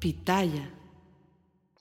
Pitaya.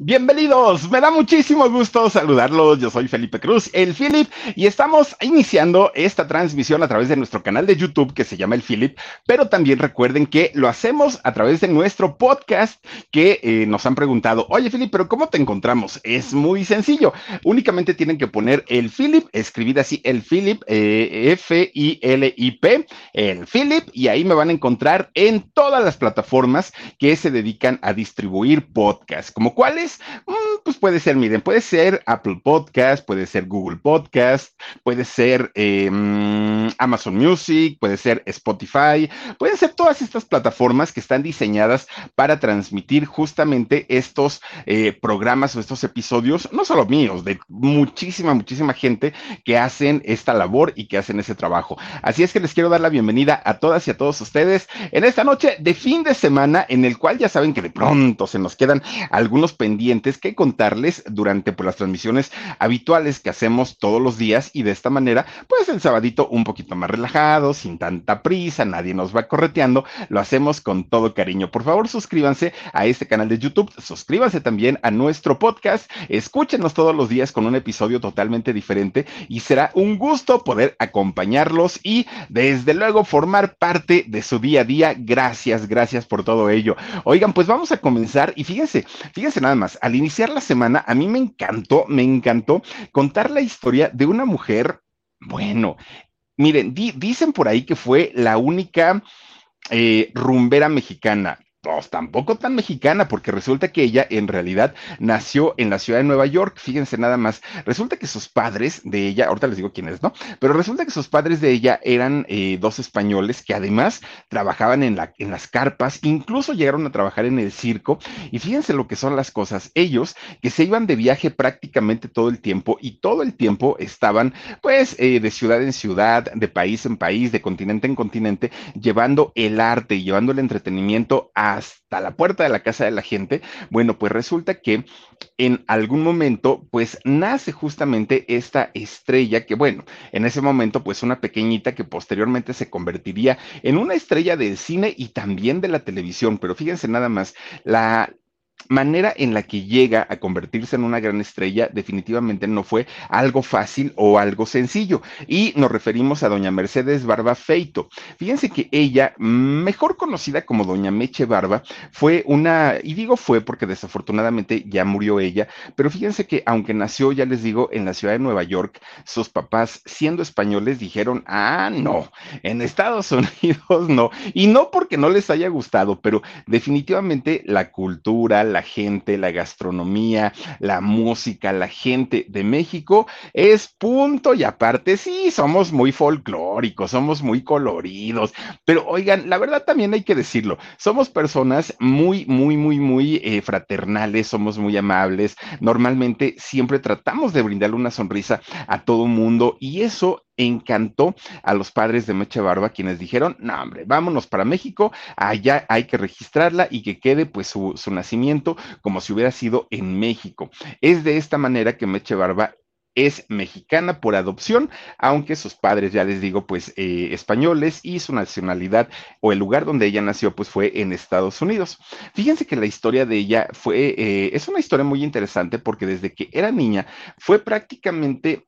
Bienvenidos, me da muchísimo gusto saludarlos. Yo soy Felipe Cruz, el Philip, y estamos iniciando esta transmisión a través de nuestro canal de YouTube que se llama El Philip, pero también recuerden que lo hacemos a través de nuestro podcast que eh, nos han preguntado, oye Philip, pero ¿cómo te encontramos? Es muy sencillo, únicamente tienen que poner el Philip, escribir así el Philip, eh, F-I-L-I-P, el Philip, y ahí me van a encontrar en todas las plataformas que se dedican a distribuir podcasts, como cuáles Mm, pues puede ser, miren, puede ser Apple Podcast, puede ser Google Podcast, puede ser em, Amazon Music, puede ser Spotify, pueden ser todas estas plataformas que están diseñadas para transmitir justamente estos eh, programas o estos episodios, no solo míos, de muchísima, muchísima gente que hacen esta labor y que hacen ese trabajo. Así es que les quiero dar la bienvenida a todas y a todos ustedes en esta noche de fin de semana en el cual ya saben que de pronto se nos quedan algunos pendientes que contarles durante pues, las transmisiones habituales que hacemos todos los días y de esta manera, pues el sabadito un poquito más relajado, sin tanta prisa, nadie nos va correteando, lo hacemos con todo cariño. Por favor, suscríbanse a este canal de YouTube, suscríbanse también a nuestro podcast, escúchenos todos los días con un episodio totalmente diferente y será un gusto poder acompañarlos y desde luego formar parte de su día a día. Gracias, gracias por todo ello. Oigan, pues vamos a comenzar y fíjense, fíjense nada más al iniciar la semana, a mí me encantó, me encantó contar la historia de una mujer, bueno, miren, dicen por ahí que fue la única eh, rumbera mexicana pues tampoco tan mexicana, porque resulta que ella en realidad nació en la ciudad de Nueva York, fíjense nada más, resulta que sus padres de ella, ahorita les digo quiénes, ¿no? Pero resulta que sus padres de ella eran eh, dos españoles que además trabajaban en, la, en las carpas, incluso llegaron a trabajar en el circo, y fíjense lo que son las cosas, ellos que se iban de viaje prácticamente todo el tiempo y todo el tiempo estaban pues eh, de ciudad en ciudad, de país en país, de continente en continente, llevando el arte llevando el entretenimiento a hasta la puerta de la casa de la gente, bueno, pues resulta que en algún momento, pues nace justamente esta estrella que, bueno, en ese momento, pues una pequeñita que posteriormente se convertiría en una estrella del cine y también de la televisión, pero fíjense nada más, la, manera en la que llega a convertirse en una gran estrella definitivamente no fue algo fácil o algo sencillo. Y nos referimos a doña Mercedes Barba Feito. Fíjense que ella, mejor conocida como doña Meche Barba, fue una, y digo fue porque desafortunadamente ya murió ella, pero fíjense que aunque nació, ya les digo, en la ciudad de Nueva York, sus papás, siendo españoles, dijeron, ah, no, en Estados Unidos no. Y no porque no les haya gustado, pero definitivamente la cultura, la gente, la gastronomía, la música, la gente de México es punto y aparte, sí, somos muy folclóricos, somos muy coloridos, pero oigan, la verdad también hay que decirlo, somos personas muy, muy, muy, muy eh, fraternales, somos muy amables, normalmente siempre tratamos de brindarle una sonrisa a todo mundo y eso encantó a los padres de Meche Barba, quienes dijeron, no, hombre, vámonos para México, allá hay que registrarla y que quede pues su, nacimiento como si hubiera sido en México. Es de esta manera que Meche Barba es mexicana por adopción, aunque sus padres, ya les digo, pues eh, españoles y su nacionalidad o el lugar donde ella nació, pues fue en Estados Unidos. Fíjense que la historia de ella fue, eh, es una historia muy interesante porque desde que era niña fue prácticamente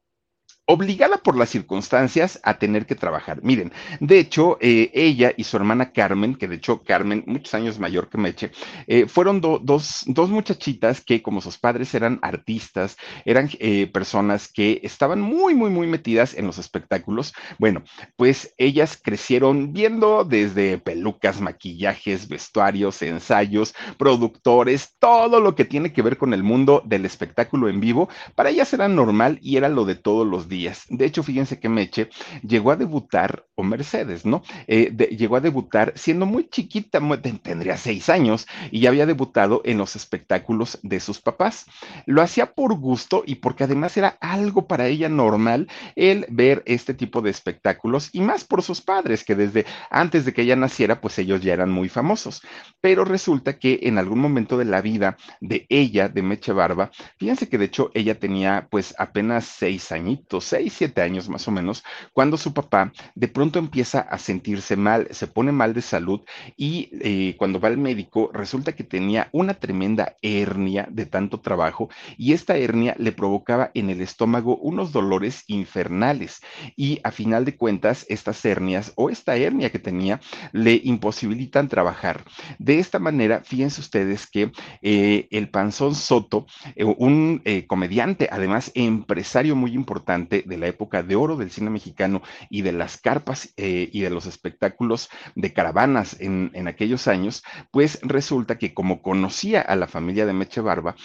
obligada por las circunstancias a tener que trabajar. Miren, de hecho, eh, ella y su hermana Carmen, que de hecho Carmen, muchos años mayor que Meche, eh, fueron dos, dos, muchachitas que como sus padres eran artistas, eran eh, personas que estaban muy, muy, muy metidas en los espectáculos. Bueno, pues ellas crecieron viendo desde pelucas, maquillajes, vestuarios, ensayos, productores, todo lo que tiene que ver con el mundo del espectáculo en vivo. Para ellas era normal y era lo de todos los días de hecho, fíjense que Meche llegó a debutar, o Mercedes, ¿no? Eh, llegó a debutar siendo muy chiquita, tendría seis años, y ya había debutado en los espectáculos de sus papás. Lo hacía por gusto y porque además era algo para ella normal el ver este tipo de espectáculos, y más por sus padres, que desde antes de que ella naciera, pues ellos ya eran muy famosos. Pero resulta que en algún momento de la vida de ella, de Meche Barba, fíjense que de hecho ella tenía pues apenas seis añitos, seis, siete años más o menos, cuando su papá de pronto pronto empieza a sentirse mal, se pone mal de salud y eh, cuando va al médico resulta que tenía una tremenda hernia de tanto trabajo y esta hernia le provocaba en el estómago unos dolores infernales y a final de cuentas estas hernias o esta hernia que tenía le imposibilitan trabajar. De esta manera, fíjense ustedes que eh, el Panzón Soto, eh, un comediante, además empresario muy importante de la época de oro del cine mexicano y de las carpas y de los espectáculos de caravanas en, en aquellos años, pues resulta que como conocía a la familia de Meche Barba,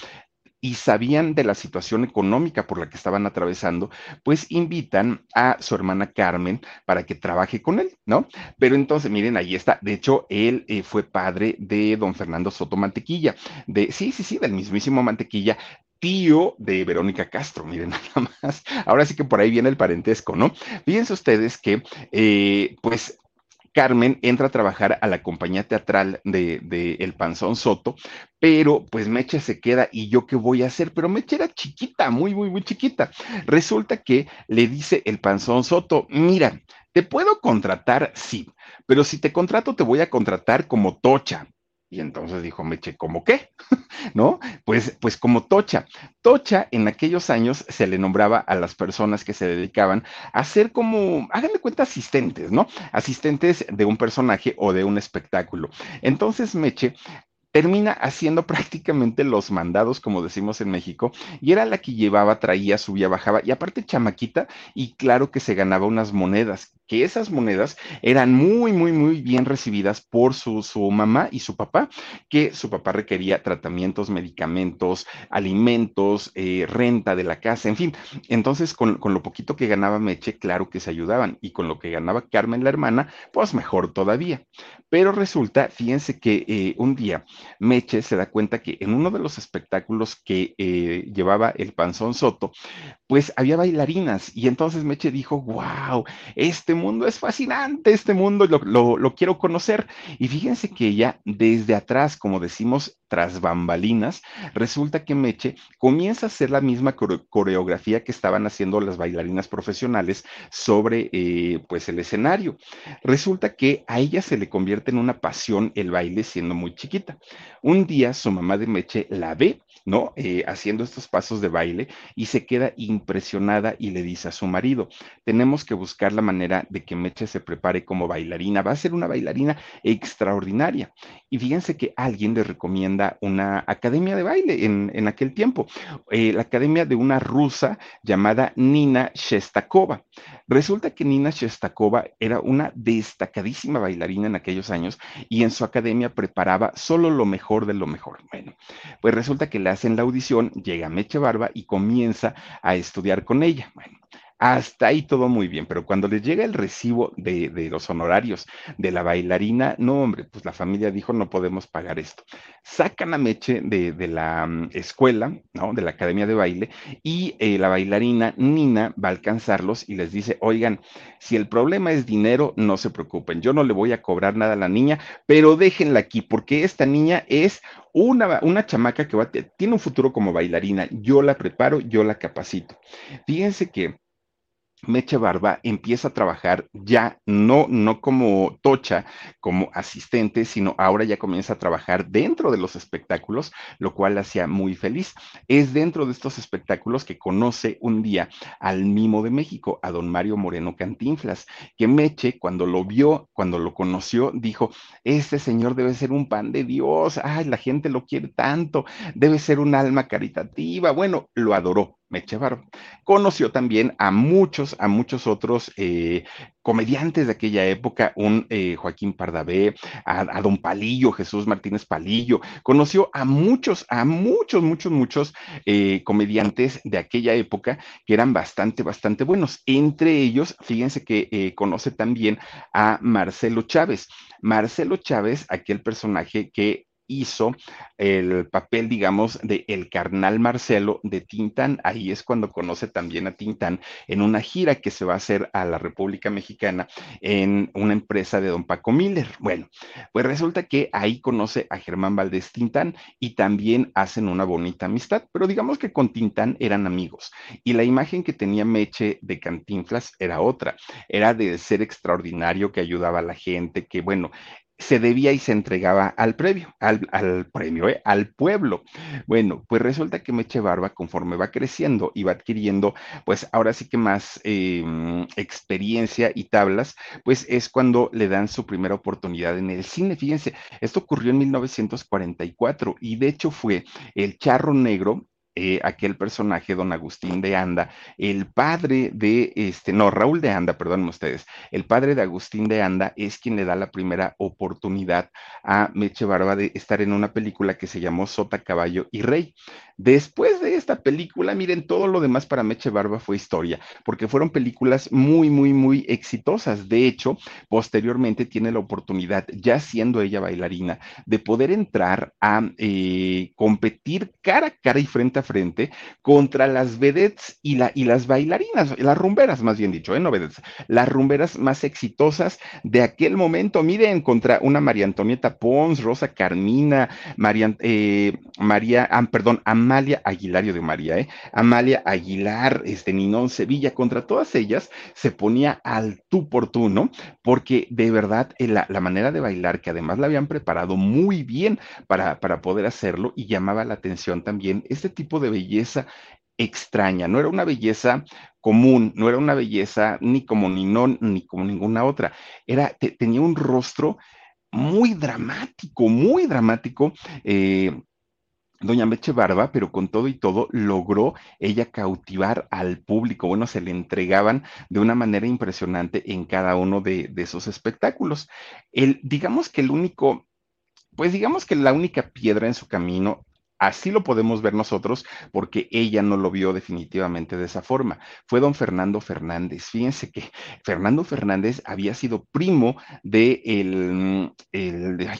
y sabían de la situación económica por la que estaban atravesando, pues invitan a su hermana Carmen para que trabaje con él, ¿no? Pero entonces, miren, ahí está. De hecho, él eh, fue padre de don Fernando Soto Mantequilla, de, sí, sí, sí, del mismísimo Mantequilla, tío de Verónica Castro, miren nada más. Ahora sí que por ahí viene el parentesco, ¿no? Fíjense ustedes que, eh, pues, Carmen entra a trabajar a la compañía teatral de, El Panzón Soto, pero pues Meche se queda y yo qué voy a hacer, pero Meche era chiquita, muy, muy, muy chiquita. Resulta que le dice El Panzón Soto, mira, te puedo contratar, sí, pero si te contrato te voy a contratar como tocha. Y entonces dijo Meche, ¿cómo qué? ¿No? Pues, pues como Tocha. Tocha en aquellos años se le nombraba a las personas que se dedicaban a ser como, háganme cuenta, asistentes, ¿no? Asistentes de un personaje o de un espectáculo. Entonces Meche termina haciendo prácticamente los mandados, como decimos en México, y era la que llevaba, traía, subía, bajaba, y aparte chamaquita, y claro que se ganaba unas monedas, que esas monedas eran muy, muy, muy bien recibidas por su, su mamá y su papá, que su papá requería tratamientos, medicamentos, alimentos, eh, renta de la casa, en fin. Entonces, con, con, lo poquito que ganaba Meche, claro que se ayudaban, y con lo que ganaba Carmen, la hermana, pues mejor todavía. Pero resulta, fíjense que eh, un día Meche se da cuenta que en uno de los espectáculos que eh, llevaba el Panzón Soto, pues había bailarinas, y entonces Meche dijo, wow, este mundo es fascinante, este mundo lo, quiero conocer. Y fíjense que ella desde atrás, como decimos, tras bambalinas, resulta que Meche comienza a hacer la misma coreografía que estaban haciendo las bailarinas profesionales sobre eh, pues el escenario. Resulta que a ella se le convierte en una pasión el baile siendo muy chiquita. Un día su mamá de Meche la ve ¿no? Eh, haciendo estos pasos de baile y se queda impresionada y le dice a su marido, tenemos que buscar la manera de que Meche se prepare como bailarina, va a ser una bailarina extraordinaria. Y fíjense que alguien le recomienda una academia de baile en, aquel tiempo, eh, la academia de una rusa llamada Nina Shestakova. Resulta que Nina Shestakova era una destacadísima bailarina en aquellos años y en su academia preparaba solo lo mejor de lo mejor. Bueno, pues resulta que la en la audición, llega Meche Barba y comienza a estudiar con ella. Bueno, hasta ahí todo muy bien, pero cuando le llega el recibo de, los honorarios de la bailarina, no, hombre, pues la familia dijo, no podemos pagar esto. Sacan a Meche de, la mm, escuela, ¿no? De la academia de baile, y eh, la bailarina Nina va a alcanzarlos y les dice, oigan, si el problema es dinero, no se preocupen, yo no le voy a cobrar nada a la niña, pero déjenla aquí, porque esta niña es una, una, chamaca que va, tiene un futuro como bailarina. Yo la preparo, yo la capacito. Fíjense que Meche Barba empieza a trabajar ya no, no como tocha, como asistente, sino ahora ya comienza a trabajar dentro de los espectáculos, lo cual la hacía muy feliz. Es dentro de estos espectáculos que conoce un día al mimo de México, a don Mario Moreno Cantinflas, que Meche cuando lo vio, cuando lo conoció, dijo, este señor debe ser un pan de Dios, ay, la gente lo quiere tanto, debe ser un alma caritativa. Bueno, lo adoró. Meche Barba. Conoció también a muchos, a muchos otros eh, comediantes de aquella época, un eh, Joaquín Pardavé, a, don Palillo, Jesús Martínez Palillo. Conoció a muchos, a muchos, muchos, muchos eh, comediantes de aquella época que eran bastante, bastante buenos. Entre ellos, fíjense que conoce también a Marcelo Chávez. Marcelo Chávez, aquel personaje que hizo el papel, digamos, de el carnal Marcelo de Tintán. Ahí es cuando conoce también a Tintán en una gira que se va a hacer a la República Mexicana en una empresa de don Paco Miller. Bueno, pues resulta que ahí conoce a Germán Valdés Tintán y también hacen una bonita amistad, pero digamos que con Tintán eran amigos y la imagen que tenía Meche de Cantinflas era otra, era de ser extraordinario que ayudaba a la gente, que bueno, se debía y se entregaba al premio, al, premio, ¿eh? al pueblo. Bueno, pues resulta que Meche Barba, conforme va creciendo y va adquiriendo, pues ahora sí que más em, experiencia y tablas, pues es cuando le dan su primera oportunidad en el cine. Fíjense, esto ocurrió en 1944 y de hecho fue el Charro Negro eh, aquel personaje, don Agustín de Anda, el padre de, este, no, Raúl de Anda, perdónenme ustedes, el padre de Agustín de Anda es quien le da la primera oportunidad a Meche Barba de estar en una película que se llamó Sota, Caballo y Rey. Después de esta película, miren, todo lo demás para Meche Barba fue historia, porque fueron películas muy, muy, muy exitosas. De hecho, posteriormente tiene la oportunidad, ya siendo ella bailarina, de poder entrar a eh, competir cara a cara y frente a frente contra las vedettes y, la, y las bailarinas, las rumberas, más bien dicho, ¿eh? no vedettes, las rumberas más exitosas de aquel momento. Miren, contra una María Antonieta Pons, Rosa Carmina, María, eh, María ah, perdón, Amalia Aguilario de María, ¿eh? Amalia Aguilar, este Ninón Sevilla, contra todas ellas se ponía al tú por tú, ¿no? Porque de verdad eh, la, la manera de bailar, que además la habían preparado muy bien para, para poder hacerlo y llamaba la atención también este tipo de belleza extraña, no era una belleza común, no era una belleza ni como Ninón ni como ninguna otra, era, tenía un rostro muy dramático, muy dramático. Eh, Doña Meche Barba, pero con todo y todo logró ella cautivar al público. Bueno, se le entregaban de una manera impresionante en cada uno de, de esos espectáculos. El, digamos que el único, pues digamos que la única piedra en su camino Así lo podemos ver nosotros porque ella no lo vio definitivamente de esa forma. Fue don Fernando Fernández. Fíjense que Fernando Fernández había sido primo de el,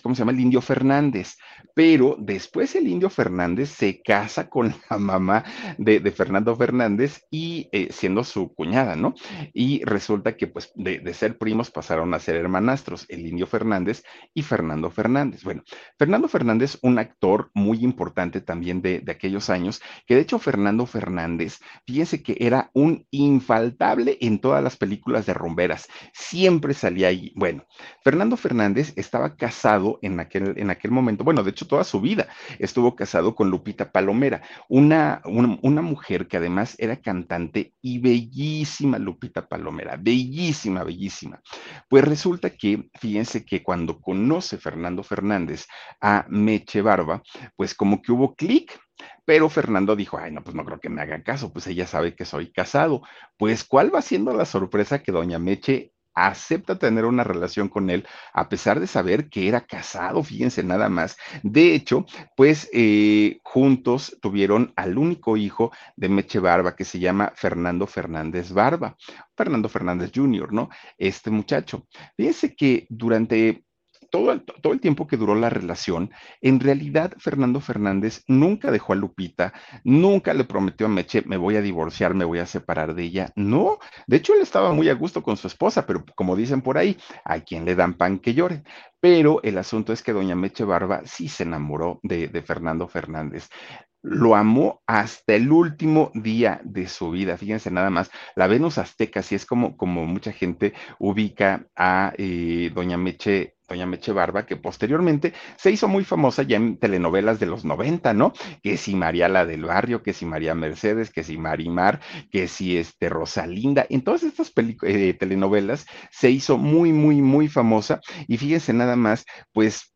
¿cómo se llama? El indio Fernández. Pero después el indio Fernández se casa con la mamá de, Fernando Fernández y eh, siendo su cuñada, ¿no? Y resulta que pues de, de ser primos pasaron a ser hermanastros, el indio Fernández y Fernando Fernández. Bueno, Fernando Fernández, un actor muy importante también de, aquellos años, que de hecho Fernando Fernández, fíjense que era un infaltable en todas las películas de rumberas, siempre salía ahí. Bueno, Fernando Fernández estaba casado en aquel, en aquel momento, bueno, de hecho toda su vida estuvo casado con Lupita Palomera, una, una, una mujer que además era cantante y bellísima Lupita Palomera, bellísima, bellísima. Pues resulta que, fíjense que cuando conoce Fernando Fernández a Meche Barba, pues como que hubo clic, pero Fernando dijo, ay, no, pues no creo que me haga caso, pues ella sabe que soy casado. Pues, ¿cuál va siendo la sorpresa que doña Meche acepta tener una relación con él a pesar de saber que era casado, fíjense nada más. De hecho, pues eh, juntos tuvieron al único hijo de Meche Barba que se llama Fernando Fernández Barba, Fernando Fernández Jr., ¿no? Este muchacho. Fíjense que durante todo el, tiempo que duró la relación, en realidad Fernando Fernández nunca dejó a Lupita, nunca le prometió a Meche, me voy a divorciar, me voy a separar de ella. No, de hecho él estaba muy a gusto con su esposa, pero como dicen por ahí, a quien le dan pan que llore. Pero el asunto es que doña Meche Barba sí se enamoró de, de Fernando Fernández lo amó hasta el último día de su vida. Fíjense nada más, la Venus Azteca, si es como, como mucha gente ubica a eh, Doña Meche. Doña Meche Barba, que posteriormente se hizo muy famosa ya en telenovelas de los 90, ¿no? Que si María la del Barrio, que si María Mercedes, que si Marimar, que si este Rosalinda, en todas estas eh, telenovelas se hizo muy, muy, muy famosa. Y fíjense nada más, pues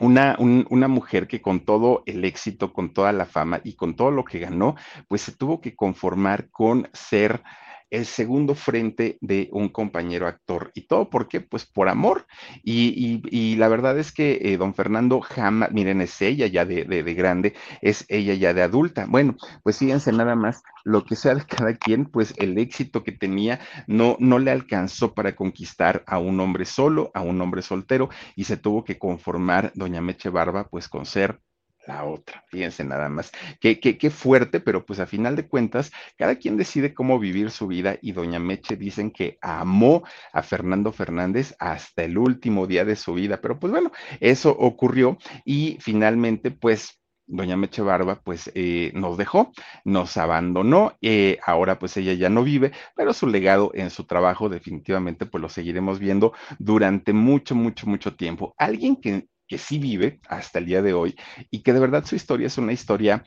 una, una, mujer que con todo el éxito, con toda la fama y con todo lo que ganó, pues se tuvo que conformar con ser el segundo frente de un compañero actor. ¿Y todo por qué? Pues por amor. Y, la verdad es que eh, don Fernando jamás, miren, es ella ya de, de, grande, es ella ya de adulta. Bueno, pues fíjense nada más, lo que sea de cada quien, pues el éxito que tenía no, no le alcanzó para conquistar a un hombre solo, a un hombre soltero, y se tuvo que conformar doña Meche Barba, pues con ser la otra. Fíjense nada más. Qué, qué, fuerte, pero pues a final de cuentas, cada quien decide cómo vivir su vida y doña Meche dicen que amó a Fernando Fernández hasta el último día de su vida. Pero pues bueno, eso ocurrió y finalmente pues doña Meche Barba, pues eh, nos dejó, nos abandonó, eh, ahora pues ella ya no vive, pero su legado en su trabajo definitivamente pues lo seguiremos viendo durante mucho, mucho, mucho tiempo. Alguien que que sí vive hasta el día de hoy y que de verdad su historia es una historia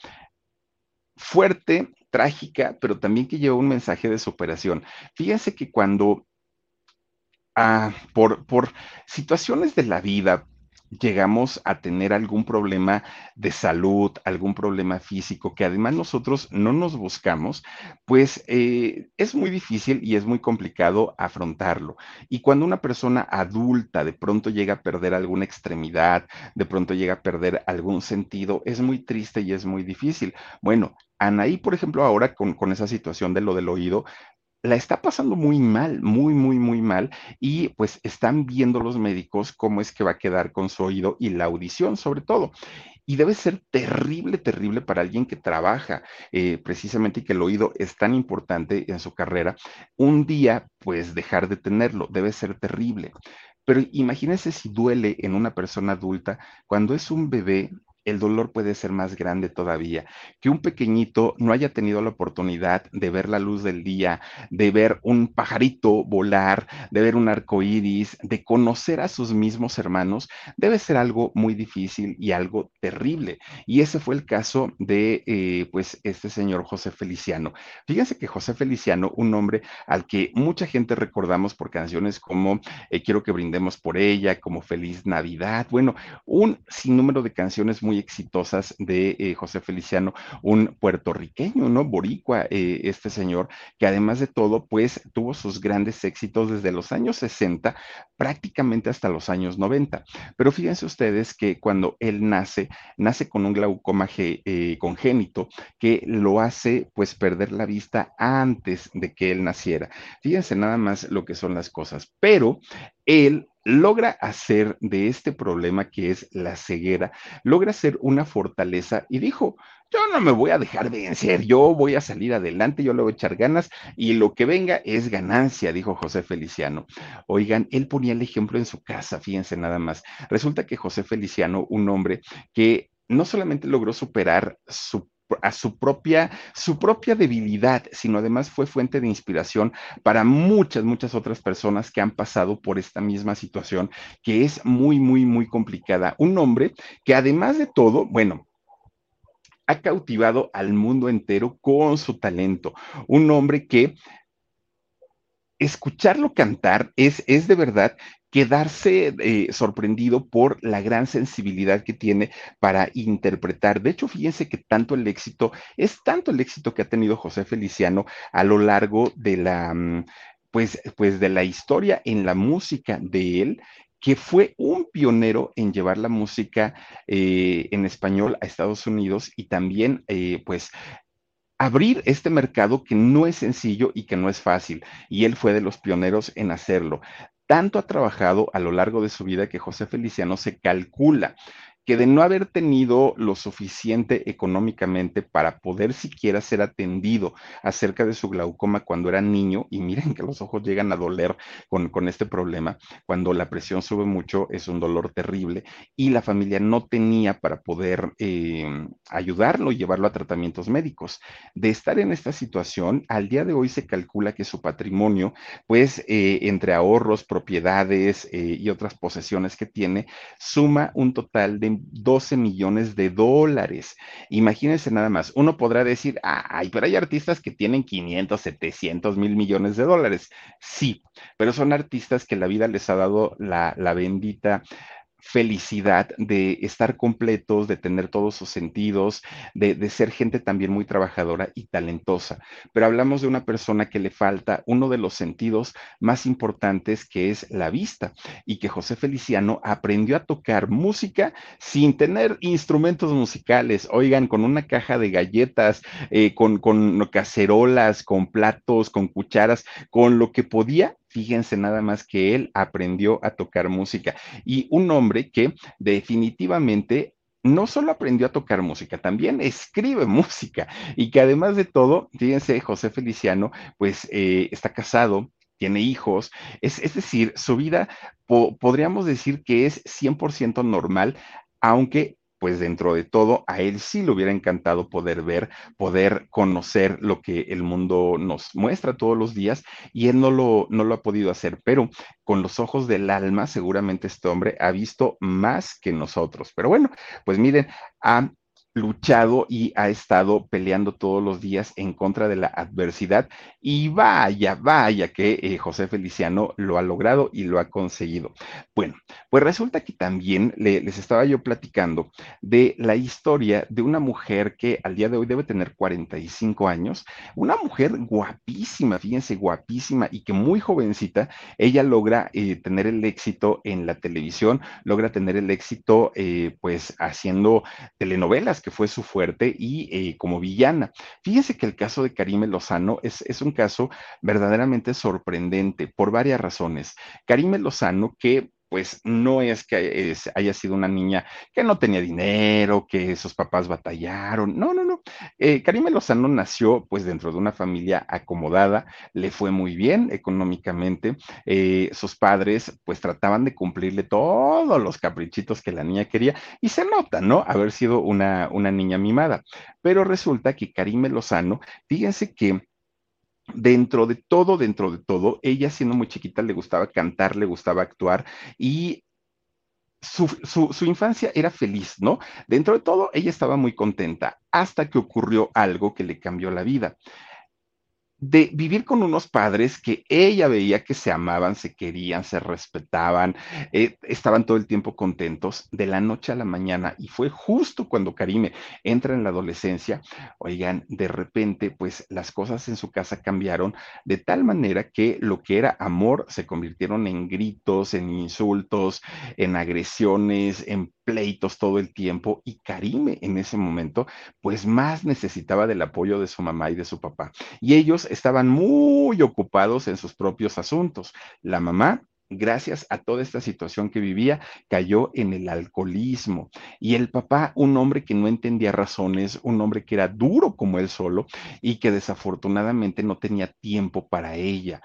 fuerte, trágica, pero también que lleva un mensaje de superación. Fíjense que cuando ah, por, por situaciones de la vida, llegamos a tener algún problema de salud, algún problema físico, que además nosotros no nos buscamos, pues eh, es muy difícil y es muy complicado afrontarlo. Y cuando una persona adulta de pronto llega a perder alguna extremidad, de pronto llega a perder algún sentido, es muy triste y es muy difícil. Bueno, Anaí, por ejemplo, ahora con, con, esa situación de lo del oído, la está pasando muy mal, muy, muy, muy mal, y pues están viendo los médicos cómo es que va a quedar con su oído y la audición sobre todo. Y debe ser terrible, terrible para alguien que trabaja eh, precisamente y que el oído es tan importante en su carrera, un día pues dejar de tenerlo, debe ser terrible. Pero imagínense si duele en una persona adulta cuando es un bebé el dolor puede ser más grande todavía. Que un pequeñito no haya tenido la oportunidad de ver la luz del día, de ver un pajarito volar, de ver un arco iris, de conocer a sus mismos hermanos, debe ser algo muy difícil y algo terrible. Y ese fue el caso de, eh, pues, este señor José Feliciano. Fíjense que José Feliciano, un hombre al que mucha gente recordamos por canciones como eh, Quiero que brindemos por ella, como Feliz Navidad, bueno, un sinnúmero de canciones muy exitosas de eh, José Feliciano, un puertorriqueño, ¿no? Boricua, eh, este señor, que además de todo, pues tuvo sus grandes éxitos desde los años 60 prácticamente hasta los años 90. Pero fíjense ustedes que cuando él nace, nace con un glaucoma eh, congénito que lo hace pues perder la vista antes de que él naciera. Fíjense nada más lo que son las cosas, pero él logra hacer de este problema que es la ceguera, logra ser una fortaleza y dijo, yo no me voy a dejar vencer, yo voy a salir adelante, yo le voy a echar ganas y lo que venga es ganancia, dijo José Feliciano. Oigan, él ponía el ejemplo en su casa, fíjense nada más. Resulta que José Feliciano, un hombre que no solamente logró superar su a su propia, su propia debilidad, sino además fue fuente de inspiración para muchas, muchas otras personas que han pasado por esta misma situación, que es muy, muy, muy complicada. Un hombre que además de todo, bueno, ha cautivado al mundo entero con su talento. Un hombre que escucharlo cantar es, es de verdad quedarse eh, sorprendido por la gran sensibilidad que tiene para interpretar. De hecho, fíjense que tanto el éxito, es tanto el éxito que ha tenido José Feliciano a lo largo de la, mm, pues, pues de la historia en la música de él, que fue un pionero en llevar la música eh, en español a Estados Unidos y también, eh, pues, abrir este mercado que no es sencillo y que no es fácil. Y él fue de los pioneros en hacerlo. Tanto ha trabajado a lo largo de su vida que José Feliciano se calcula que de no haber tenido lo suficiente económicamente para poder siquiera ser atendido acerca de su glaucoma cuando era niño, y miren que los ojos llegan a doler con, con este problema, cuando la presión sube mucho es un dolor terrible, y la familia no tenía para poder eh, ayudarlo y llevarlo a tratamientos médicos. De estar en esta situación, al día de hoy se calcula que su patrimonio, pues eh, entre ahorros, propiedades eh, y otras posesiones que tiene, suma un total de 12 millones de dólares. Imagínense nada más, uno podrá decir, ay, pero hay artistas que tienen 500, 700 mil millones de dólares. Sí, pero son artistas que la vida les ha dado la, la bendita felicidad de estar completos, de tener todos sus sentidos, de, de, ser gente también muy trabajadora y talentosa. Pero hablamos de una persona que le falta uno de los sentidos más importantes que es la vista y que José Feliciano aprendió a tocar música sin tener instrumentos musicales, oigan, con una caja de galletas, eh, con, con cacerolas, con platos, con cucharas, con lo que podía fíjense nada más que él aprendió a tocar música. Y un hombre que definitivamente no solo aprendió a tocar música, también escribe música. Y que además de todo, fíjense, José Feliciano, pues eh, está casado, tiene hijos, es, es decir, su vida po podríamos decir que es 100% normal, aunque pues dentro de todo, a él sí le hubiera encantado poder ver, poder conocer lo que el mundo nos muestra todos los días y él no lo, no lo ha podido hacer, pero con los ojos del alma, seguramente este hombre ha visto más que nosotros. Pero bueno, pues miren, a luchado y ha estado peleando todos los días en contra de la adversidad y vaya, vaya que eh, José Feliciano lo ha logrado y lo ha conseguido. Bueno, pues resulta que también le, les estaba yo platicando de la historia de una mujer que al día de hoy debe tener 45 años, una mujer guapísima, fíjense, guapísima y que muy jovencita, ella logra eh, tener el éxito en la televisión, logra tener el éxito eh, pues haciendo telenovelas que fue su fuerte y eh, como villana. Fíjense que el caso de Karime Lozano es, es un caso verdaderamente sorprendente por varias razones. Karime Lozano, que pues no es que haya sido una niña que no tenía dinero, que sus papás batallaron, no, no, no. Eh, Karime Lozano nació pues dentro de una familia acomodada, le fue muy bien económicamente, eh, sus padres pues trataban de cumplirle todos los caprichitos que la niña quería y se nota, ¿no? Haber sido una, una niña mimada. Pero resulta que Karime Lozano, fíjense que dentro de todo, dentro de todo, ella siendo muy chiquita le gustaba cantar, le gustaba actuar y su, su, infancia era feliz, ¿no? Dentro de todo, ella estaba muy contenta hasta que ocurrió algo que le cambió la vida de vivir con unos padres que ella veía que se amaban, se querían, se respetaban, eh, estaban todo el tiempo contentos de la noche a la mañana. Y fue justo cuando Karime entra en la adolescencia, oigan, de repente, pues las cosas en su casa cambiaron de tal manera que lo que era amor se convirtieron en gritos, en insultos, en agresiones, en pleitos todo el tiempo y Karime en ese momento pues más necesitaba del apoyo de su mamá y de su papá. Y ellos estaban muy ocupados en sus propios asuntos. La mamá gracias a toda esta situación que vivía, cayó en el alcoholismo. Y el papá, un hombre que no entendía razones, un hombre que era duro como él solo y que desafortunadamente no tenía tiempo para ella.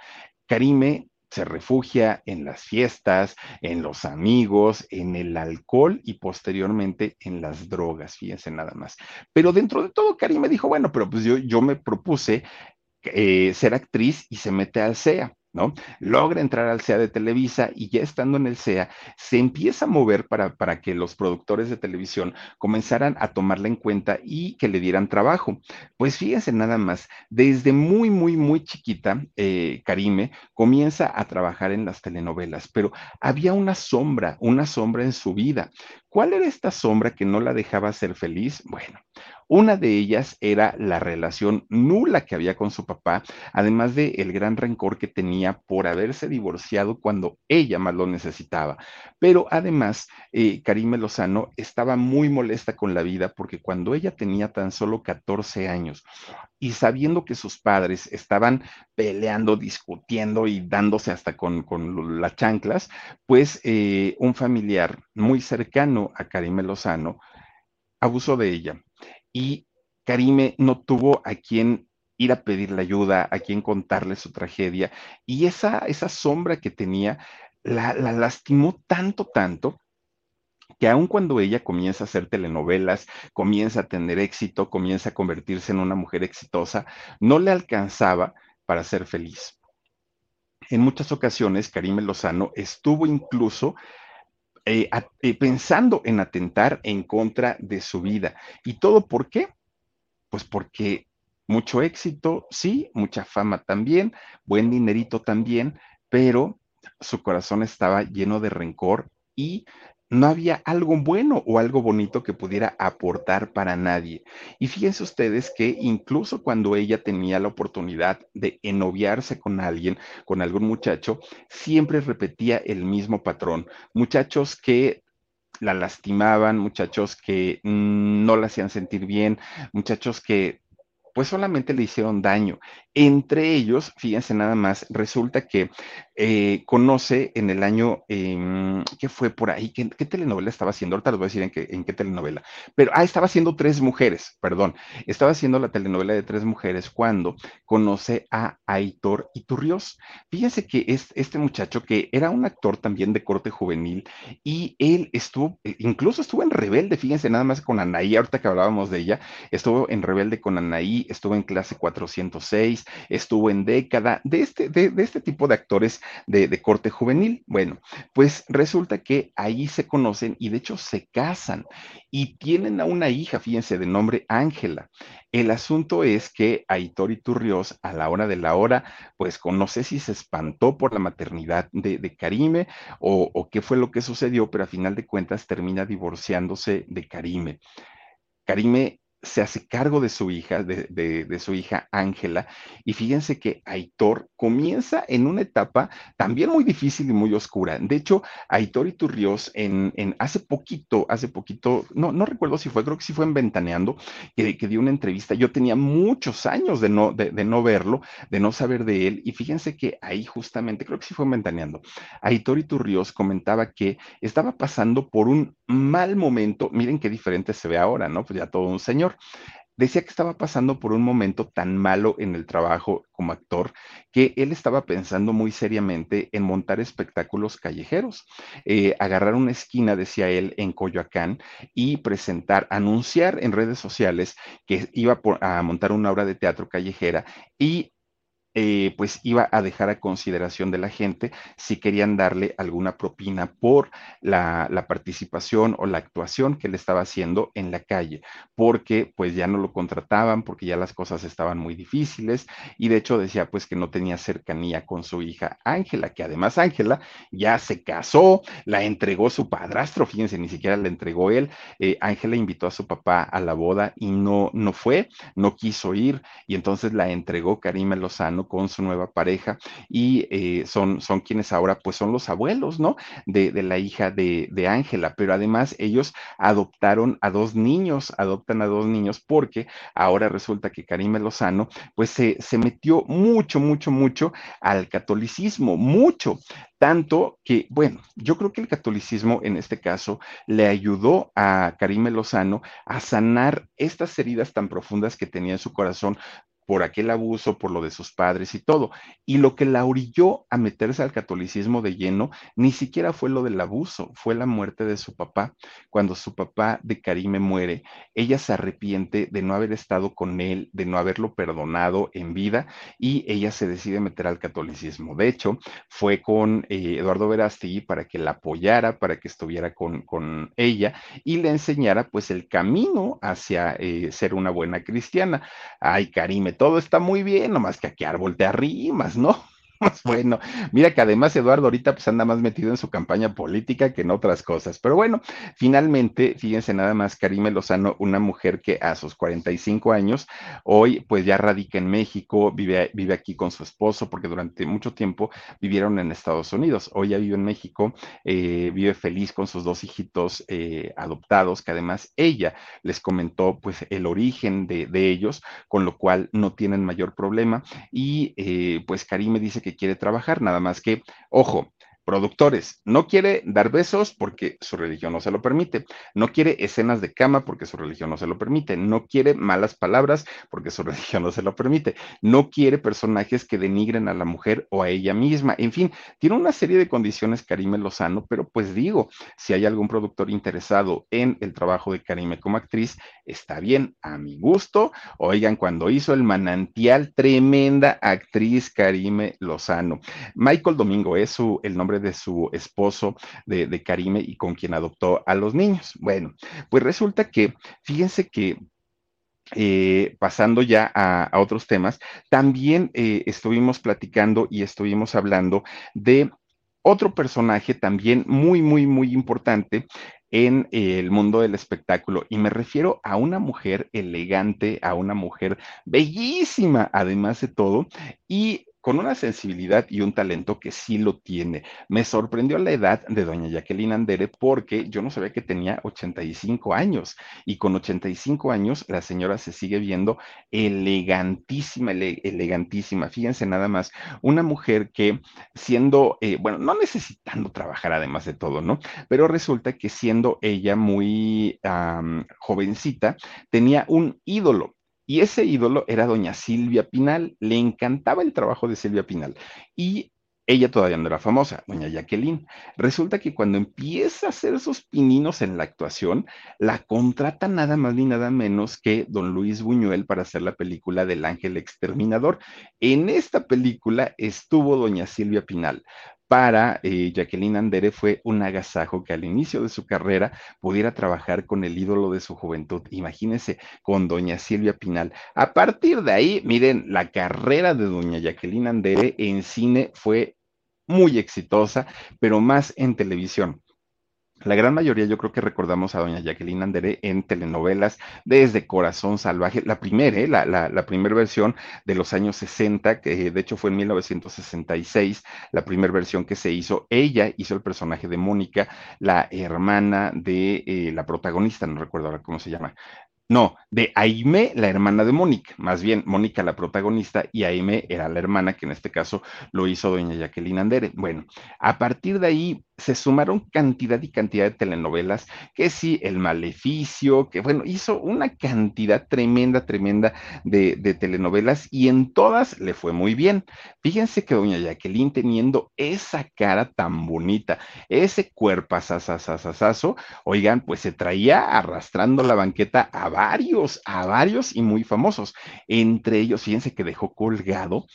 Karime se refugia en las fiestas, en los amigos, en el alcohol y posteriormente en las drogas, fíjense nada más. Pero dentro de todo, Karim me dijo, bueno, pero pues yo, yo me propuse eh, ser actriz y se mete al CEA. ¿No? Logra entrar al CEA de Televisa y ya estando en el CEA, se empieza a mover para, para que los productores de televisión comenzaran a tomarla en cuenta y que le dieran trabajo. Pues fíjense nada más, desde muy, muy, muy chiquita, eh, Karime comienza a trabajar en las telenovelas, pero había una sombra, una sombra en su vida. ¿Cuál era esta sombra que no la dejaba ser feliz? Bueno, una de ellas era la relación nula que había con su papá, además de el gran rencor que tenía por haberse divorciado cuando ella más lo necesitaba. Pero además, eh, Karime Lozano estaba muy molesta con la vida porque cuando ella tenía tan solo 14 años y sabiendo que sus padres estaban peleando, discutiendo y dándose hasta con, con las chanclas, pues eh, un familiar muy cercano a Karime Lozano abusó de ella y Karime no tuvo a quien ir a pedirle ayuda, a quien contarle su tragedia, y esa, esa sombra que tenía la, la lastimó tanto, tanto, que aun cuando ella comienza a hacer telenovelas, comienza a tener éxito, comienza a convertirse en una mujer exitosa, no le alcanzaba para ser feliz. En muchas ocasiones, Karime Lozano estuvo incluso eh, eh, pensando en atentar en contra de su vida. ¿Y todo por qué? Pues porque mucho éxito, sí, mucha fama también, buen dinerito también, pero su corazón estaba lleno de rencor y no había algo bueno o algo bonito que pudiera aportar para nadie. Y fíjense ustedes que incluso cuando ella tenía la oportunidad de enoviarse con alguien, con algún muchacho, siempre repetía el mismo patrón. Muchachos que la lastimaban, muchachos que no la hacían sentir bien, muchachos que pues solamente le hicieron daño. Entre ellos, fíjense nada más, resulta que eh, conoce en el año, eh, ¿qué fue por ahí? ¿Qué, telenovela estaba haciendo? Ahorita les voy a decir en qué, en telenovela. Pero, ah, estaba haciendo Tres Mujeres, perdón. Estaba haciendo la telenovela de Tres Mujeres cuando conoce a Aitor Iturrios. Fíjense que es este muchacho que era un actor también de corte juvenil y él estuvo, eh, incluso estuvo en Rebelde, fíjense nada más con Anaí, ahorita que hablábamos de ella, estuvo en Rebelde con Anaí, estuvo en clase 406 estuvo en década, de este, de, este tipo de actores de, de, corte juvenil. Bueno, pues resulta que ahí se conocen y de hecho se casan y tienen a una hija, fíjense, de nombre Ángela. El asunto es que Aitor Iturrios, a la hora de la hora, pues no sé si se espantó por la maternidad de, Karime o, o qué fue lo que sucedió, pero a final de cuentas termina divorciándose de Karime. Karime se hace cargo de su hija, de, su hija Ángela, y fíjense que Aitor comienza en una etapa también muy difícil y muy oscura. De hecho, Aitor Iturrios en, en hace poquito, hace poquito, no, no recuerdo si fue, creo que sí fue en Ventaneando, que, que dio una entrevista. Yo tenía muchos años de no, de, no verlo, de no saber de él, y fíjense que ahí justamente, creo que sí fue en Ventaneando, Aitor Iturrios comentaba que estaba pasando por un mal momento. Miren qué diferente se ve ahora, ¿no? Pues ya todo un señor decía que estaba pasando por un momento tan malo en el trabajo como actor que él estaba pensando muy seriamente en montar espectáculos callejeros, eh, agarrar una esquina, decía él, en Coyoacán y presentar, anunciar en redes sociales que iba a montar una obra de teatro callejera y eh, pues iba a dejar a consideración de la gente si querían darle alguna propina por la, participación o la actuación que le estaba haciendo en la calle, porque pues ya no lo contrataban, porque ya las cosas estaban muy difíciles y de hecho decía pues que no tenía cercanía con su hija Ángela, que además Ángela ya se casó, la entregó su padrastro, fíjense, ni siquiera la entregó él, eh, Ángela invitó a su papá a la boda y no, no fue, no quiso ir y entonces la entregó Karime Lozano con su nueva pareja y eh, son, son quienes ahora pues son los abuelos, ¿no? De, la hija de Ángela, pero además ellos adoptaron a dos niños, adoptan a dos niños porque ahora resulta que Karime Lozano pues se, se metió mucho, mucho, mucho al catolicismo, mucho tanto que, bueno, yo creo que el catolicismo en este caso le ayudó a Karime Lozano a sanar estas heridas tan profundas que tenía en su corazón por aquel abuso, por lo de sus padres y todo. Y lo que la orilló a meterse al catolicismo de lleno ni siquiera fue lo del abuso, fue la muerte de su papá. Cuando su papá de Karime muere, ella se arrepiente de no haber estado con él, de no haberlo perdonado en vida y ella se decide meter al catolicismo. De hecho, fue con eh, Eduardo Verástegui para que la apoyara, para que estuviera con, con ella y le enseñara pues el camino hacia eh, ser una buena cristiana. Ay, Karime, todo está muy bien, nomás que aquí árbol te arrimas, ¿no? bueno. Mira que además Eduardo ahorita pues anda más metido en su campaña política que en otras cosas. Pero bueno, finalmente, fíjense nada más, Karime Lozano, una mujer que a sus 45 años, hoy pues ya radica en México, vive, vive aquí con su esposo, porque durante mucho tiempo vivieron en Estados Unidos. Hoy ya vive en México, eh, vive feliz con sus dos hijitos eh, adoptados, que además ella les comentó pues el origen de, de, ellos, con lo cual no tienen mayor problema. Y eh, pues Karime dice que quiere trabajar, nada más que, ojo, Productores, no quiere dar besos porque su religión no se lo permite. No quiere escenas de cama porque su religión no se lo permite. No quiere malas palabras porque su religión no se lo permite. No quiere personajes que denigren a la mujer o a ella misma. En fin, tiene una serie de condiciones Karime Lozano, pero pues digo, si hay algún productor interesado en el trabajo de Karime como actriz, está bien, a mi gusto. Oigan, cuando hizo el manantial, tremenda actriz Karime Lozano. Michael Domingo es su, el nombre de su esposo, de, Karime, y con quien adoptó a los niños. Bueno, pues resulta que, fíjense que eh, pasando ya a, otros temas, también eh, estuvimos platicando y estuvimos hablando de otro personaje también muy, muy, muy importante en el mundo del espectáculo. Y me refiero a una mujer elegante, a una mujer bellísima, además de todo, y con una sensibilidad y un talento que sí lo tiene. Me sorprendió la edad de doña Jacqueline Andere porque yo no sabía que tenía 85 años y con 85 años la señora se sigue viendo elegantísima, elegantísima. Fíjense nada más, una mujer que siendo, eh, bueno, no necesitando trabajar además de todo, ¿no? Pero resulta que siendo ella muy jovencita, tenía un ídolo y ese ídolo era doña Silvia Pinal. Le encantaba el trabajo de Silvia Pinal. Y ella todavía no era famosa, doña Jacqueline. Resulta que cuando empieza a hacer sus pininos en la actuación, la contrata nada más ni nada menos que don Luis Buñuel para hacer la película del Ángel Exterminador. En esta película estuvo doña Silvia Pinal para eh, Jacqueline Andere fue un agasajo que al inicio de su carrera pudiera trabajar con el ídolo de su juventud. Imagínense, con doña Silvia Pinal. A partir de ahí, miren, la carrera de doña Jacqueline Andere en cine fue muy exitosa, pero más en televisión. La gran mayoría yo creo que recordamos a doña Jacqueline Andere en telenovelas desde Corazón Salvaje, la primera, ¿eh? la, primera versión de los años 60, que de hecho fue en 1966, la primera versión que se hizo. Ella hizo el personaje de Mónica, la hermana de eh, la protagonista, no recuerdo ahora cómo se llama, no, de Aime, la hermana de Mónica, más bien Mónica la protagonista y Aime era la hermana, que en este caso lo hizo doña Jacqueline Andere. Bueno, a partir de ahí se sumaron cantidad y cantidad de telenovelas, que sí, El Maleficio, que bueno, hizo una cantidad tremenda, tremenda de, telenovelas y en todas le fue muy bien. Fíjense que doña Jacqueline teniendo esa cara tan bonita, ese cuerpo sasasasasazo, oigan, pues se traía arrastrando la banqueta a varios, a varios y muy famosos. Entre ellos, fíjense que dejó colgado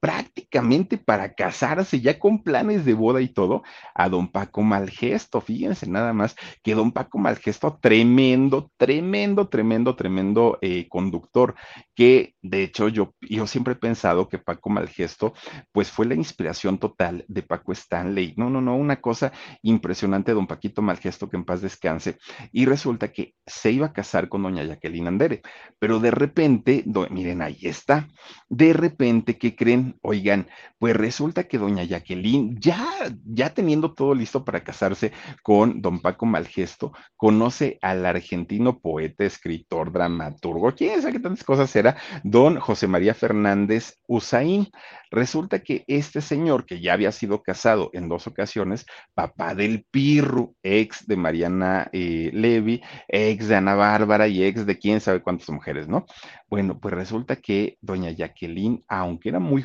prácticamente para casarse ya con planes de boda y todo a don Paco Malgesto. Fíjense nada más que don Paco Malgesto, tremendo, tremendo, tremendo, tremendo eh, conductor, que de hecho yo, yo siempre he pensado que Paco Malgesto pues fue la inspiración total de Paco Stanley. No, no, no, una cosa impresionante, don Paquito Malgesto, que en paz descanse. Y resulta que se iba a casar con doña Jacqueline Andere, pero de repente, miren, ahí está, de repente, ¿qué creen? Oigan, pues resulta que doña Jacqueline, ya, ya teniendo todo listo para casarse con don Paco Malgesto, conoce al argentino poeta, escritor, dramaturgo, quién sabe qué tantas cosas era, don José María Fernández Usaín. Resulta que este señor, que ya había sido casado en dos ocasiones, papá del Pirru, ex de Mariana eh, Levy, ex de Ana Bárbara y ex de quién sabe cuántas mujeres, ¿no? Bueno, pues resulta que doña Jacqueline, aunque era muy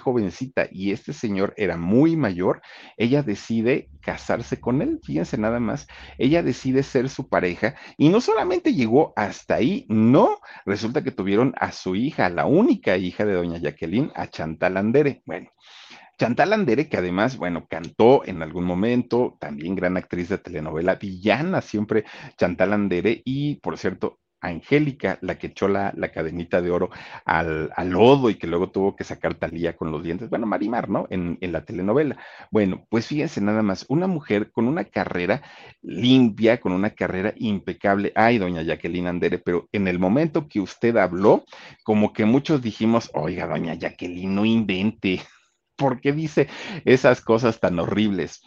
y este señor era muy mayor, ella decide casarse con él, fíjense nada más, ella decide ser su pareja y no solamente llegó hasta ahí, no, resulta que tuvieron a su hija, la única hija de doña Jacqueline, a Chantal Andere. Bueno, Chantal Andere, que además, bueno, cantó en algún momento, también gran actriz de telenovela, villana siempre Chantal Andere, y por cierto, Angélica, la que echó la, cadenita de oro al, lodo y que luego tuvo que sacar talía con los dientes. Bueno, Marimar, ¿no? En, en, la telenovela. Bueno, pues fíjense nada más, una mujer con una carrera limpia, con una carrera impecable. Ay, doña Jacqueline Andere, pero en el momento que usted habló, como que muchos dijimos, oiga, doña Jacqueline, no invente. ¿Por qué dice esas cosas tan horribles?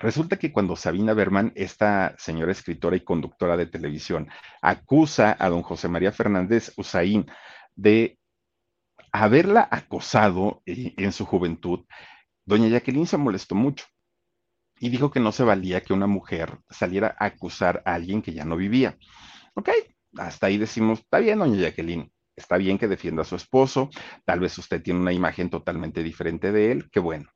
Resulta que cuando Sabina Berman, esta señora escritora y conductora de televisión, acusa a don José María Fernández Usaín de haberla acosado eh, en su juventud, doña Jacqueline se molestó mucho y dijo que no se valía que una mujer saliera a acusar a alguien que ya no vivía. Ok, hasta ahí decimos, está bien, doña Jacqueline, está bien que defienda a su esposo, tal vez usted tiene una imagen totalmente diferente de él, qué bueno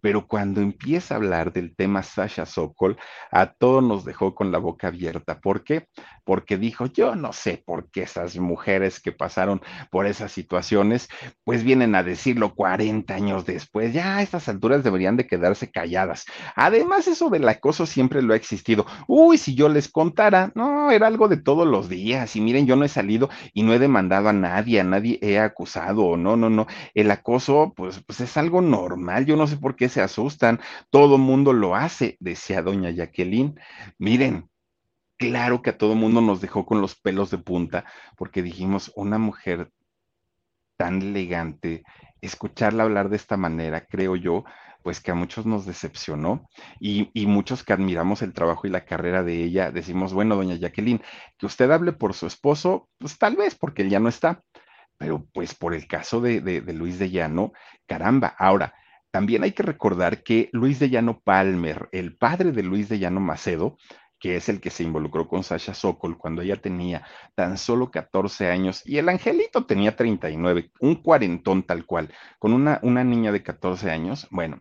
pero cuando empieza a hablar del tema Sasha Sokol, a todos nos dejó con la boca abierta. ¿Por qué? Porque dijo, yo no sé por qué esas mujeres que pasaron por esas situaciones, pues vienen a decirlo 40 años después, ya a estas alturas deberían de quedarse calladas. Además, eso del acoso siempre lo ha existido. Uy, si yo les contara, no, era algo de todos los días. Y miren, yo no he salido y no he demandado a nadie, a nadie he acusado, no, no, no. El acoso, pues, pues es algo normal. Yo no sé por qué se asustan? Todo mundo lo hace, decía doña Jacqueline. Miren, claro que a todo mundo nos dejó con los pelos de punta, porque dijimos, una mujer tan elegante, escucharla hablar de esta manera, creo yo, pues que a muchos nos decepcionó y, y, muchos que admiramos el trabajo y la carrera de ella, decimos, bueno, doña Jacqueline, que usted hable por su esposo, pues tal vez porque él ya no está, pero pues por el caso de, de, de Luis de Llano, caramba, ahora, también hay que recordar que Luis de Llano Palmer, el padre de Luis de Llano Macedo, que es el que se involucró con Sasha Sokol cuando ella tenía tan solo 14 años y el angelito tenía 39, un cuarentón tal cual, con una, una niña de 14 años. Bueno,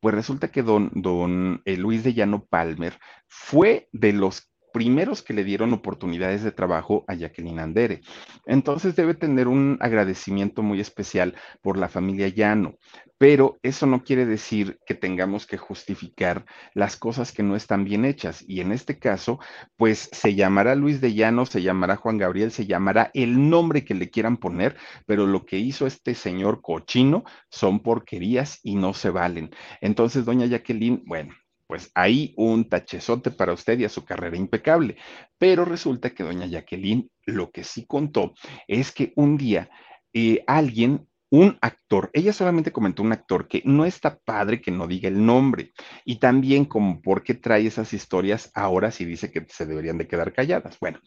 pues resulta que don, don eh, Luis de Llano Palmer fue de los primeros que le dieron oportunidades de trabajo a Jacqueline Andere. Entonces debe tener un agradecimiento muy especial por la familia Llano, pero eso no quiere decir que tengamos que justificar las cosas que no están bien hechas. Y en este caso, pues se llamará Luis de Llano, se llamará Juan Gabriel, se llamará el nombre que le quieran poner, pero lo que hizo este señor cochino son porquerías y no se valen. Entonces, doña Jacqueline, bueno, pues ahí un tachezote para usted y a su carrera impecable. Pero resulta que doña Jacqueline lo que sí contó es que un día eh, alguien un actor, ella solamente comentó un actor que no está padre que no diga el nombre y también como por qué trae esas historias ahora si dice que se deberían de quedar calladas. Bueno,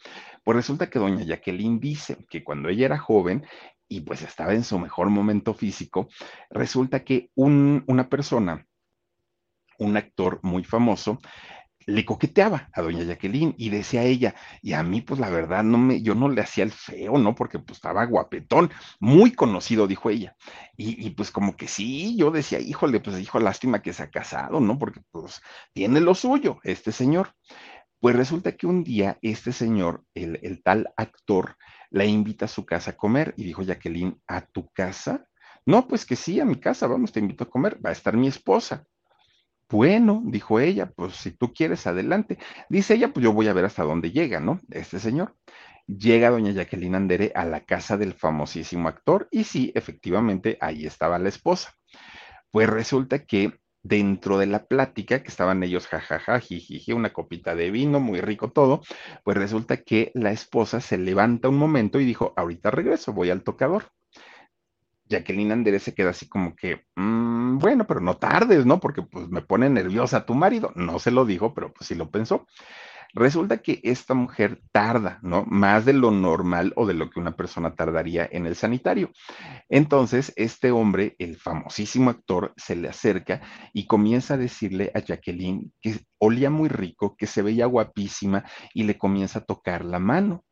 pues resulta que doña Jacqueline dice que cuando ella era joven y pues estaba en su mejor momento físico, resulta que un, una persona, un actor muy famoso, le coqueteaba a doña Jacqueline y decía ella, y a mí pues la verdad no me, yo no le hacía el feo, ¿no? Porque pues estaba guapetón, muy conocido, dijo ella. Y, y, pues como que sí, yo decía, híjole, pues hijo, lástima que se ha casado, ¿no? Porque pues tiene lo suyo este señor. Pues resulta que un día este señor, el, el tal actor, la invita a su casa a comer y dijo Jacqueline, ¿a tu casa? No, pues que sí, a mi casa, vamos, te invito a comer, va a estar mi esposa. Bueno, dijo ella, pues si tú quieres, adelante. Dice ella, pues yo voy a ver hasta dónde llega, ¿no? Este señor. Llega doña Jacqueline Andere a la casa del famosísimo actor y sí, efectivamente, ahí estaba la esposa. Pues resulta que dentro de la plática, que estaban ellos jajaja, jijiji, una copita de vino, muy rico todo, pues resulta que la esposa se levanta un momento y dijo, ahorita regreso, voy al tocador. Jacqueline Andere se queda así como que, mmm, bueno, pero no tardes, ¿no? Porque pues me pone nerviosa tu marido. No se lo dijo, pero pues sí lo pensó. Resulta que esta mujer tarda, ¿no? Más de lo normal o de lo que una persona tardaría en el sanitario. Entonces, este hombre, el famosísimo actor, se le acerca y comienza a decirle a Jacqueline que olía muy rico, que se veía guapísima y le comienza a tocar la mano.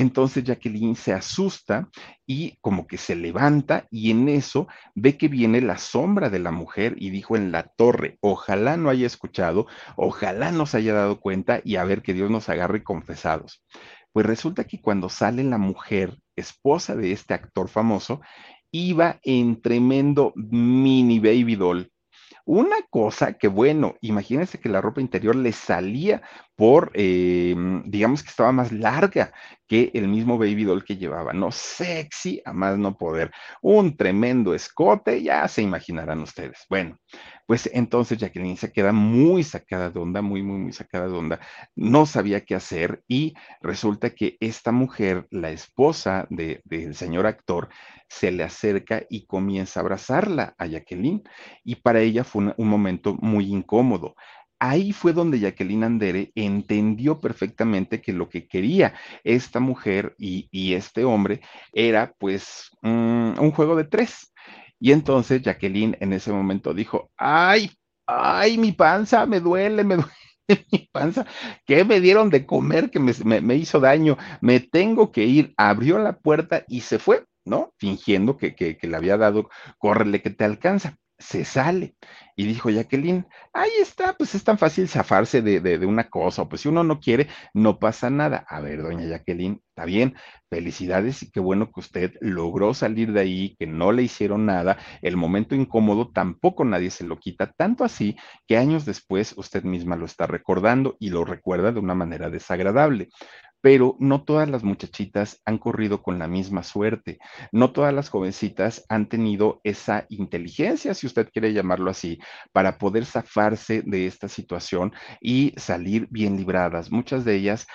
Entonces Jacqueline se asusta y como que se levanta y en eso ve que viene la sombra de la mujer y dijo en la torre, ojalá no haya escuchado, ojalá no se haya dado cuenta y a ver que Dios nos agarre confesados. Pues resulta que cuando sale la mujer, esposa de este actor famoso, iba en tremendo mini baby doll una cosa que, bueno, imagínense que la ropa interior le salía por, eh, digamos que estaba más larga que el mismo baby doll que llevaba, ¿no? Sexy, a más no poder. Un tremendo escote, ya se imaginarán ustedes. Bueno, pues entonces Jacqueline se queda muy sacada de onda, muy, muy, muy sacada de onda. No sabía qué hacer y resulta que esta mujer, la esposa del de, señor actor, se le acerca y comienza a abrazarla a Jacqueline y para ella fue un, un momento muy incómodo ahí fue donde Jacqueline Andere entendió perfectamente que lo que quería esta mujer y, este hombre era pues um, un juego de tres. Y entonces Jacqueline en ese momento dijo, ay, ay, mi panza, me duele, me duele mi panza, ¿qué me dieron de comer que me, hizo daño? Me tengo que ir. Abrió la puerta y se fue, ¿no? Fingiendo que, que, que le había dado, córrele que te alcanza se sale. Y dijo Jacqueline, ahí está, pues es tan fácil zafarse de, de, una cosa, pues si uno no quiere, no pasa nada. A ver, doña Jacqueline, está bien, felicidades y qué bueno que usted logró salir de ahí, que no le hicieron nada, el momento incómodo tampoco nadie se lo quita, tanto así que años después usted misma lo está recordando y lo recuerda de una manera desagradable. Pero no todas las muchachitas han corrido con la misma suerte, no todas las jovencitas han tenido esa inteligencia, si usted quiere llamarlo así, para poder zafarse de esta situación y salir bien libradas. Muchas de ellas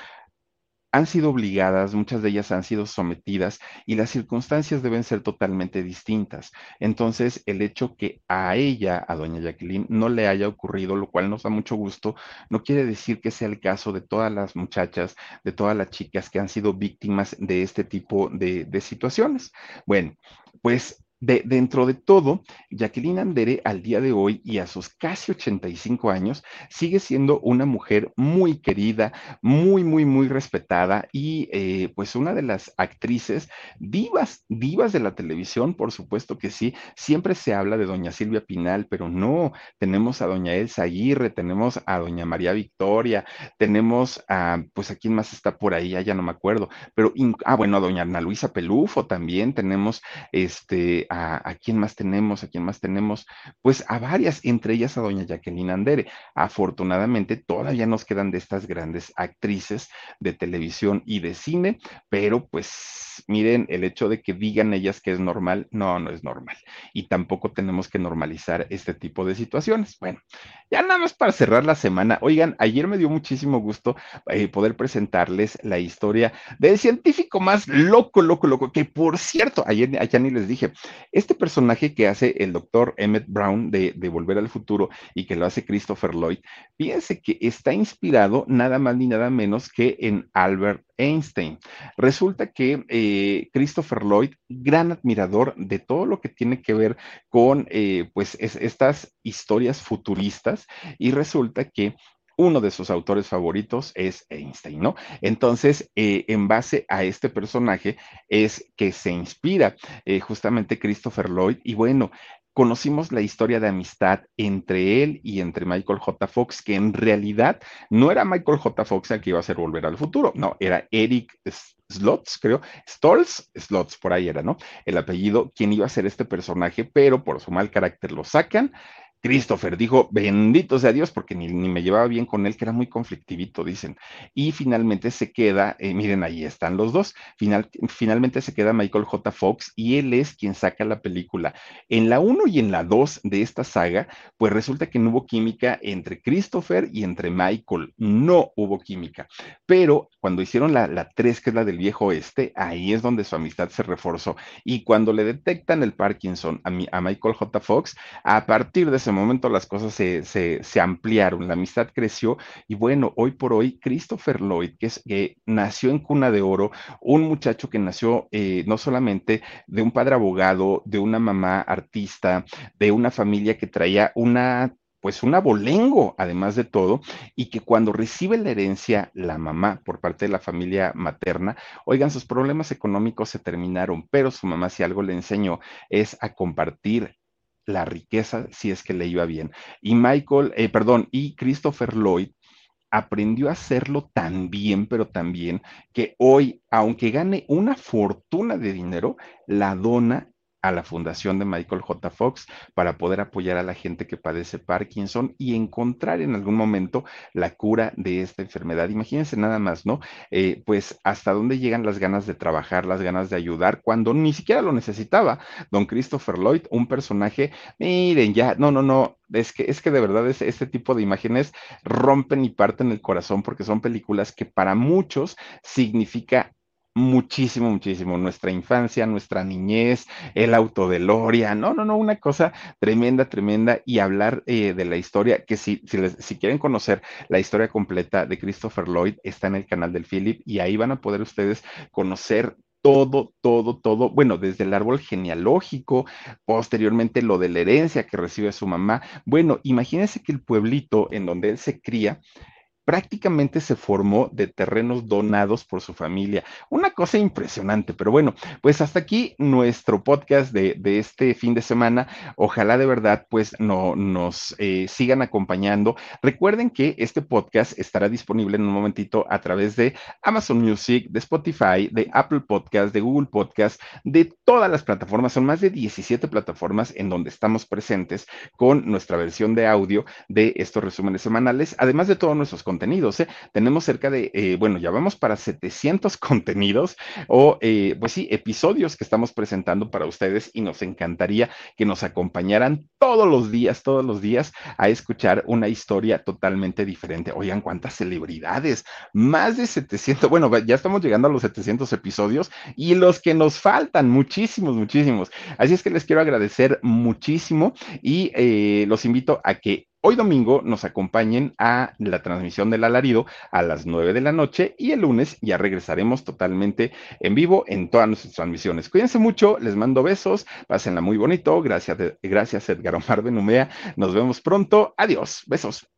han sido obligadas, muchas de ellas han sido sometidas y las circunstancias deben ser totalmente distintas. Entonces, el hecho que a ella, a doña Jacqueline, no le haya ocurrido, lo cual nos da mucho gusto, no quiere decir que sea el caso de todas las muchachas, de todas las chicas que han sido víctimas de este tipo de, de situaciones. Bueno, pues de, dentro de todo, Jacqueline Andere al día de hoy y a sus casi 85 años sigue siendo una mujer muy querida, muy, muy, muy respetada y eh, pues una de las actrices divas, divas de la televisión, por supuesto que sí. Siempre se habla de doña Silvia Pinal, pero no, tenemos a doña Elsa Aguirre, tenemos a doña María Victoria, tenemos a, pues a quién más está por ahí, ya no me acuerdo, pero, ah, bueno, a doña Ana Luisa Pelufo también. Tenemos este a, quién más tenemos, a quién más tenemos, pues a varias, entre ellas a doña Jacqueline Andere. Afortunadamente todavía nos quedan de estas grandes actrices de televisión y de cine, pero pues miren, el hecho de que digan ellas que es normal, no, no es normal. Y tampoco tenemos que normalizar este tipo de situaciones. Bueno, ya nada más para cerrar la semana, oigan, ayer me dio muchísimo gusto eh, poder presentarles la historia del científico más loco, loco, loco, que por cierto, ayer ya ni les dije, este personaje que hace el doctor Emmett Brown de, Volver al Futuro y que lo hace Christopher Lloyd, fíjense que está inspirado nada más ni nada menos que en Albert Einstein. Resulta que eh, Christopher Lloyd, gran admirador de todo lo que tiene que ver con eh, pues estas historias futuristas, y resulta que uno de sus autores favoritos es Einstein, ¿no? Entonces, eh, en base a este personaje es que se inspira eh, justamente Christopher Lloyd y bueno, conocimos la historia de amistad entre él y entre Michael J. Fox, que en realidad no era Michael J. Fox el que iba a hacer Volver al Futuro, no, era Eric Slots, creo, Stolz, Slots, por ahí era, ¿no? El apellido, quien iba a ser este personaje, pero por su mal carácter lo sacan Christopher dijo, bendito sea Dios, porque ni, me llevaba bien con él, que era muy conflictivito, dicen. Y finalmente se queda, eh, miren, ahí están los dos, Final, finalmente se queda Michael J. Fox y él es quien saca la película. En la 1 y en la 2 de esta saga, pues resulta que no hubo química entre Christopher y entre Michael, no hubo química. Pero cuando hicieron la, la 3, que es la del viejo este, ahí es donde su amistad se reforzó. Y cuando le detectan el Parkinson a, a Michael J. Fox, a partir de ese momento las cosas se, ampliaron, la amistad creció y bueno, hoy por hoy Christopher Lloyd, que, es, que nació en cuna de oro, un muchacho que nació eh, no solamente de un padre abogado, de una mamá artista, de una familia que traía una pues un abolengo, además de todo, y que cuando recibe la herencia la mamá por parte de la familia materna, oigan, sus problemas económicos se terminaron, pero su mamá si algo le enseñó es a compartir la riqueza si es que le iba bien. Y Michael, eh, perdón, y Christopher Lloyd aprendió a hacerlo tan bien, pero tan bien, que hoy, aunque gane una fortuna de dinero, la dona a la fundación de Michael J. Fox para poder apoyar a la gente que padece Parkinson y encontrar en algún momento la cura de esta enfermedad. Imagínense nada más, ¿no? Eh, pues hasta dónde llegan las ganas de trabajar, las ganas de ayudar, cuando ni siquiera lo necesitaba. Don Christopher Lloyd, un personaje, miren, ya, no, no, no, es que, es que de verdad es, este tipo de imágenes rompen y parten el corazón porque son películas que para muchos significa muchísimo, muchísimo. Nuestra infancia, nuestra niñez, el auto de Loria, no, no, no, una cosa tremenda, tremenda. Y hablar eh, de la historia, que si, si, si, quieren conocer la historia completa de Christopher Lloyd, está en el canal del Philip y ahí van a poder ustedes conocer todo, todo, todo, bueno, desde el árbol genealógico, posteriormente lo de la herencia que recibe su mamá. Bueno, imagínense que el pueblito en donde él se cría, prácticamente se formó de terrenos donados por su familia. Una cosa impresionante, pero bueno, pues hasta aquí nuestro podcast de, este fin de semana. Ojalá de verdad pues no, nos eh, sigan acompañando. Recuerden que este podcast estará disponible en un momentito a través de Amazon Music, de Spotify, de Apple Podcast, de Google Podcast, de todas las plataformas. Son más de 17 plataformas en donde estamos presentes con nuestra versión de audio de estos resúmenes semanales, además de todos nuestros contenidos contenidos. ¿eh? Tenemos cerca de, eh, bueno, ya vamos para 700 contenidos o, eh, pues sí, episodios que estamos presentando para ustedes y nos encantaría que nos acompañaran todos los días, todos los días a escuchar una historia totalmente diferente. Oigan, cuántas celebridades, más de 700, bueno, ya estamos llegando a los 700 episodios y los que nos faltan, muchísimos, muchísimos. Así es que les quiero agradecer muchísimo y los invito a que hoy domingo nos acompañen a la transmisión del alarido a las 9 de la noche y el lunes ya regresaremos totalmente en vivo en todas nuestras transmisiones. Cuídense mucho, les mando besos, pásenla muy bonito. Gracias, gracias Edgar Omar Benumea. Nos vemos pronto. Adiós, besos.